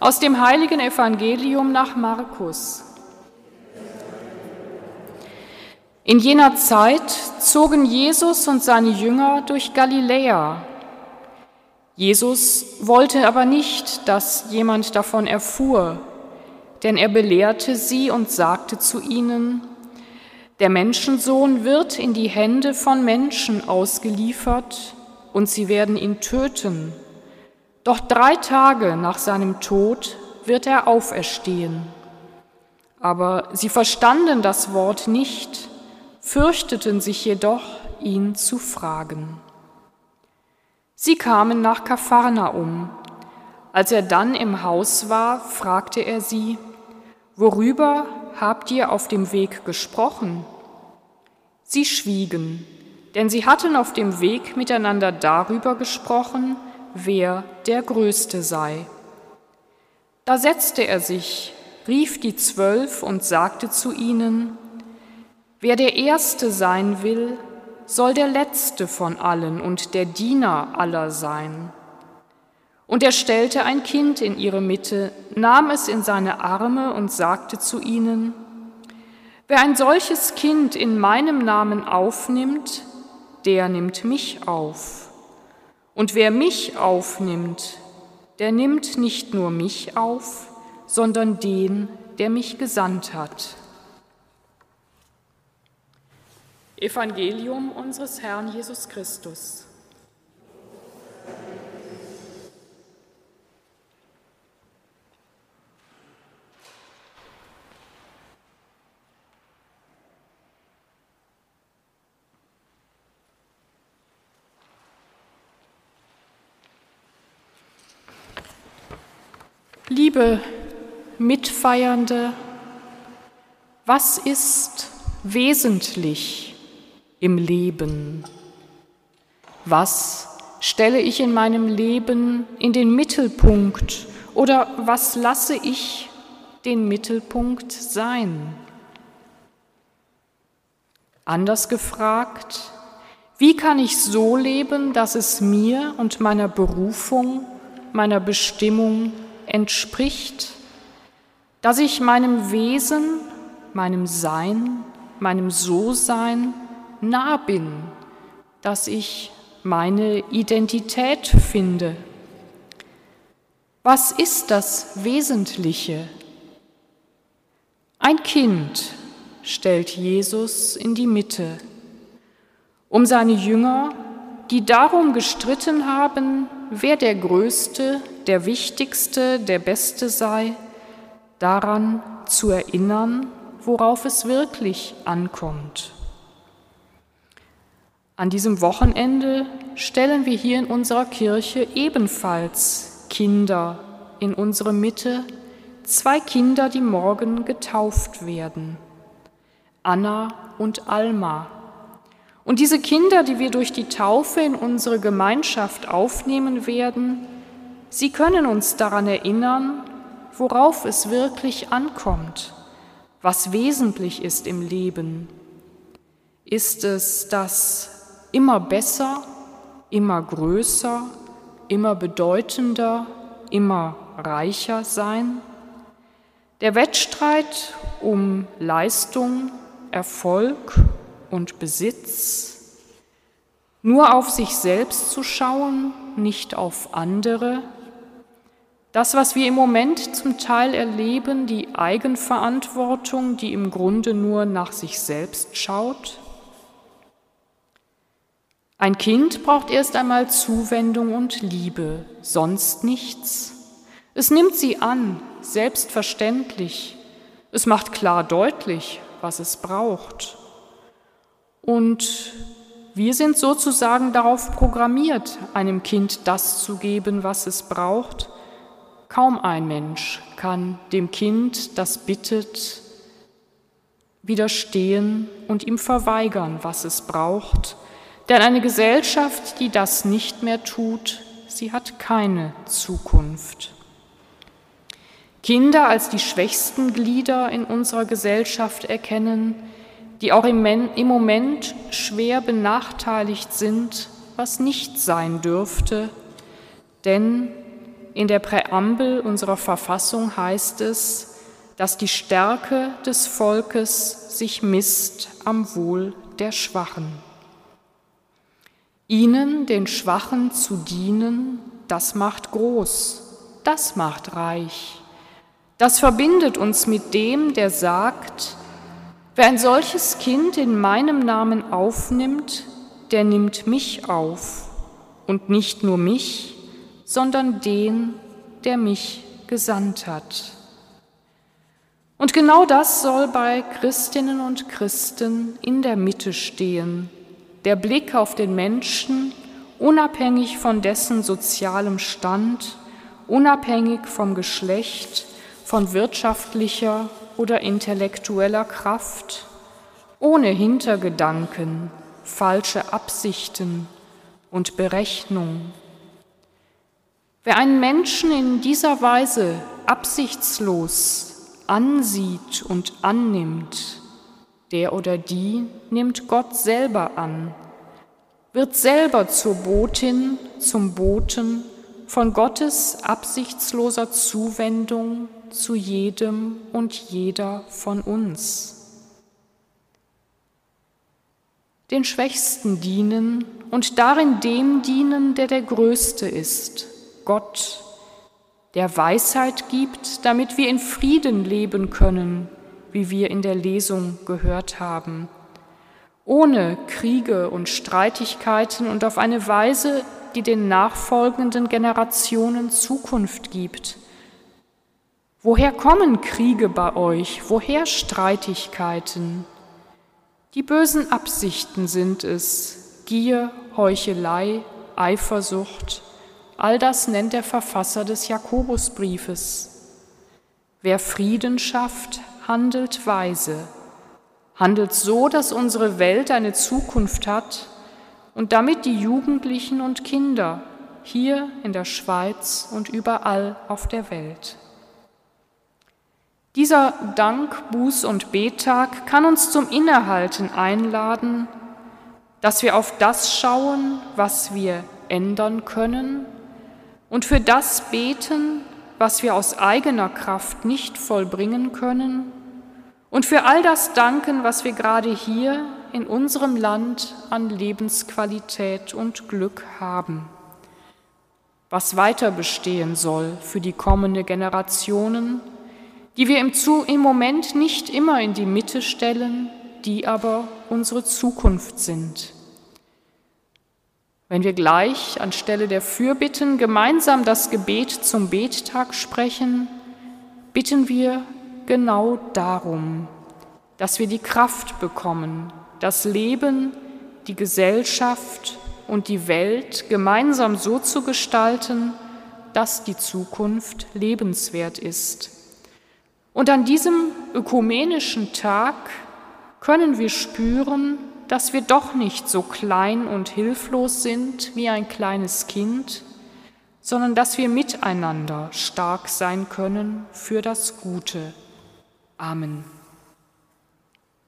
Aus dem heiligen Evangelium nach Markus. In jener Zeit zogen Jesus und seine Jünger durch Galiläa. Jesus wollte aber nicht, dass jemand davon erfuhr, denn er belehrte sie und sagte zu ihnen, der Menschensohn wird in die Hände von Menschen ausgeliefert und sie werden ihn töten. Doch drei Tage nach seinem Tod wird er auferstehen. Aber sie verstanden das Wort nicht, fürchteten sich jedoch, ihn zu fragen. Sie kamen nach Kapharnaum. Als er dann im Haus war, fragte er sie, Worüber habt ihr auf dem Weg gesprochen? Sie schwiegen, denn sie hatten auf dem Weg miteinander darüber gesprochen, wer der Größte sei. Da setzte er sich, rief die Zwölf und sagte zu ihnen, Wer der Erste sein will, soll der Letzte von allen und der Diener aller sein. Und er stellte ein Kind in ihre Mitte, nahm es in seine Arme und sagte zu ihnen, Wer ein solches Kind in meinem Namen aufnimmt, der nimmt mich auf. Und wer mich aufnimmt, der nimmt nicht nur mich auf, sondern den, der mich gesandt hat. Evangelium unseres Herrn Jesus Christus. Liebe Mitfeiernde, was ist wesentlich im Leben? Was stelle ich in meinem Leben in den Mittelpunkt oder was lasse ich den Mittelpunkt sein? Anders gefragt, wie kann ich so leben, dass es mir und meiner Berufung, meiner Bestimmung entspricht, dass ich meinem Wesen, meinem Sein, meinem So-Sein nah bin, dass ich meine Identität finde. Was ist das Wesentliche? Ein Kind stellt Jesus in die Mitte, um seine Jünger, die darum gestritten haben, wer der Größte, der Wichtigste, der Beste sei, daran zu erinnern, worauf es wirklich ankommt. An diesem Wochenende stellen wir hier in unserer Kirche ebenfalls Kinder in unsere Mitte, zwei Kinder, die morgen getauft werden, Anna und Alma. Und diese Kinder, die wir durch die Taufe in unsere Gemeinschaft aufnehmen werden, Sie können uns daran erinnern, worauf es wirklich ankommt, was wesentlich ist im Leben. Ist es das immer besser, immer größer, immer bedeutender, immer reicher sein? Der Wettstreit um Leistung, Erfolg und Besitz, nur auf sich selbst zu schauen, nicht auf andere, das, was wir im Moment zum Teil erleben, die Eigenverantwortung, die im Grunde nur nach sich selbst schaut. Ein Kind braucht erst einmal Zuwendung und Liebe, sonst nichts. Es nimmt sie an, selbstverständlich. Es macht klar deutlich, was es braucht. Und wir sind sozusagen darauf programmiert, einem Kind das zu geben, was es braucht, Kaum ein Mensch kann dem Kind, das bittet, widerstehen und ihm verweigern, was es braucht. Denn eine Gesellschaft, die das nicht mehr tut, sie hat keine Zukunft. Kinder als die schwächsten Glieder in unserer Gesellschaft erkennen, die auch im Moment schwer benachteiligt sind, was nicht sein dürfte, denn In der Präambel unserer Verfassung heißt es, dass die Stärke des Volkes sich misst am Wohl der Schwachen. Ihnen, den Schwachen, zu dienen, das macht groß, das macht reich. Das verbindet uns mit dem, der sagt, wer ein solches Kind in meinem Namen aufnimmt, der nimmt mich auf und nicht nur mich, sondern den, der mich gesandt hat. Und genau das soll bei Christinnen und Christen in der Mitte stehen, der Blick auf den Menschen, unabhängig von dessen sozialem Stand, unabhängig vom Geschlecht, von wirtschaftlicher oder intellektueller Kraft, ohne Hintergedanken, falsche Absichten und Berechnung. Wer einen Menschen in dieser Weise absichtslos ansieht und annimmt, der oder die nimmt Gott selber an, wird selber zur Botin, zum Boten von Gottes absichtsloser Zuwendung zu jedem und jeder von uns. Den Schwächsten dienen und darin dem dienen, der der Größte ist, Gott, der Weisheit gibt, damit wir in Frieden leben können, wie wir in der Lesung gehört haben, ohne Kriege und Streitigkeiten und auf eine Weise, die den nachfolgenden Generationen Zukunft gibt. Woher kommen Kriege bei euch? Woher Streitigkeiten? Die bösen Absichten sind es, Gier, Heuchelei, Eifersucht, all das nennt der Verfasser des Jakobusbriefes. Wer Frieden schafft, handelt weise, handelt so, dass unsere Welt eine Zukunft hat und damit die Jugendlichen und Kinder hier in der Schweiz und überall auf der Welt. Dieser Dank, Buß- und Bettag kann uns zum Innehalten einladen, dass wir auf das schauen, was wir ändern können und für das beten, was wir aus eigener Kraft nicht vollbringen können und für all das danken, was wir gerade hier in unserem Land an Lebensqualität und Glück haben, was weiter bestehen soll für die kommende Generationen, die wir im, im Moment nicht immer in die Mitte stellen, die aber unsere Zukunft sind. Wenn wir gleich anstelle der Fürbitten gemeinsam das Gebet zum Bettag sprechen, bitten wir genau darum, dass wir die Kraft bekommen, das Leben, die Gesellschaft und die Welt gemeinsam so zu gestalten, dass die Zukunft lebenswert ist. Und an diesem ökumenischen Tag können wir spüren, dass wir doch nicht so klein und hilflos sind wie ein kleines Kind, sondern dass wir miteinander stark sein können für das Gute. Amen.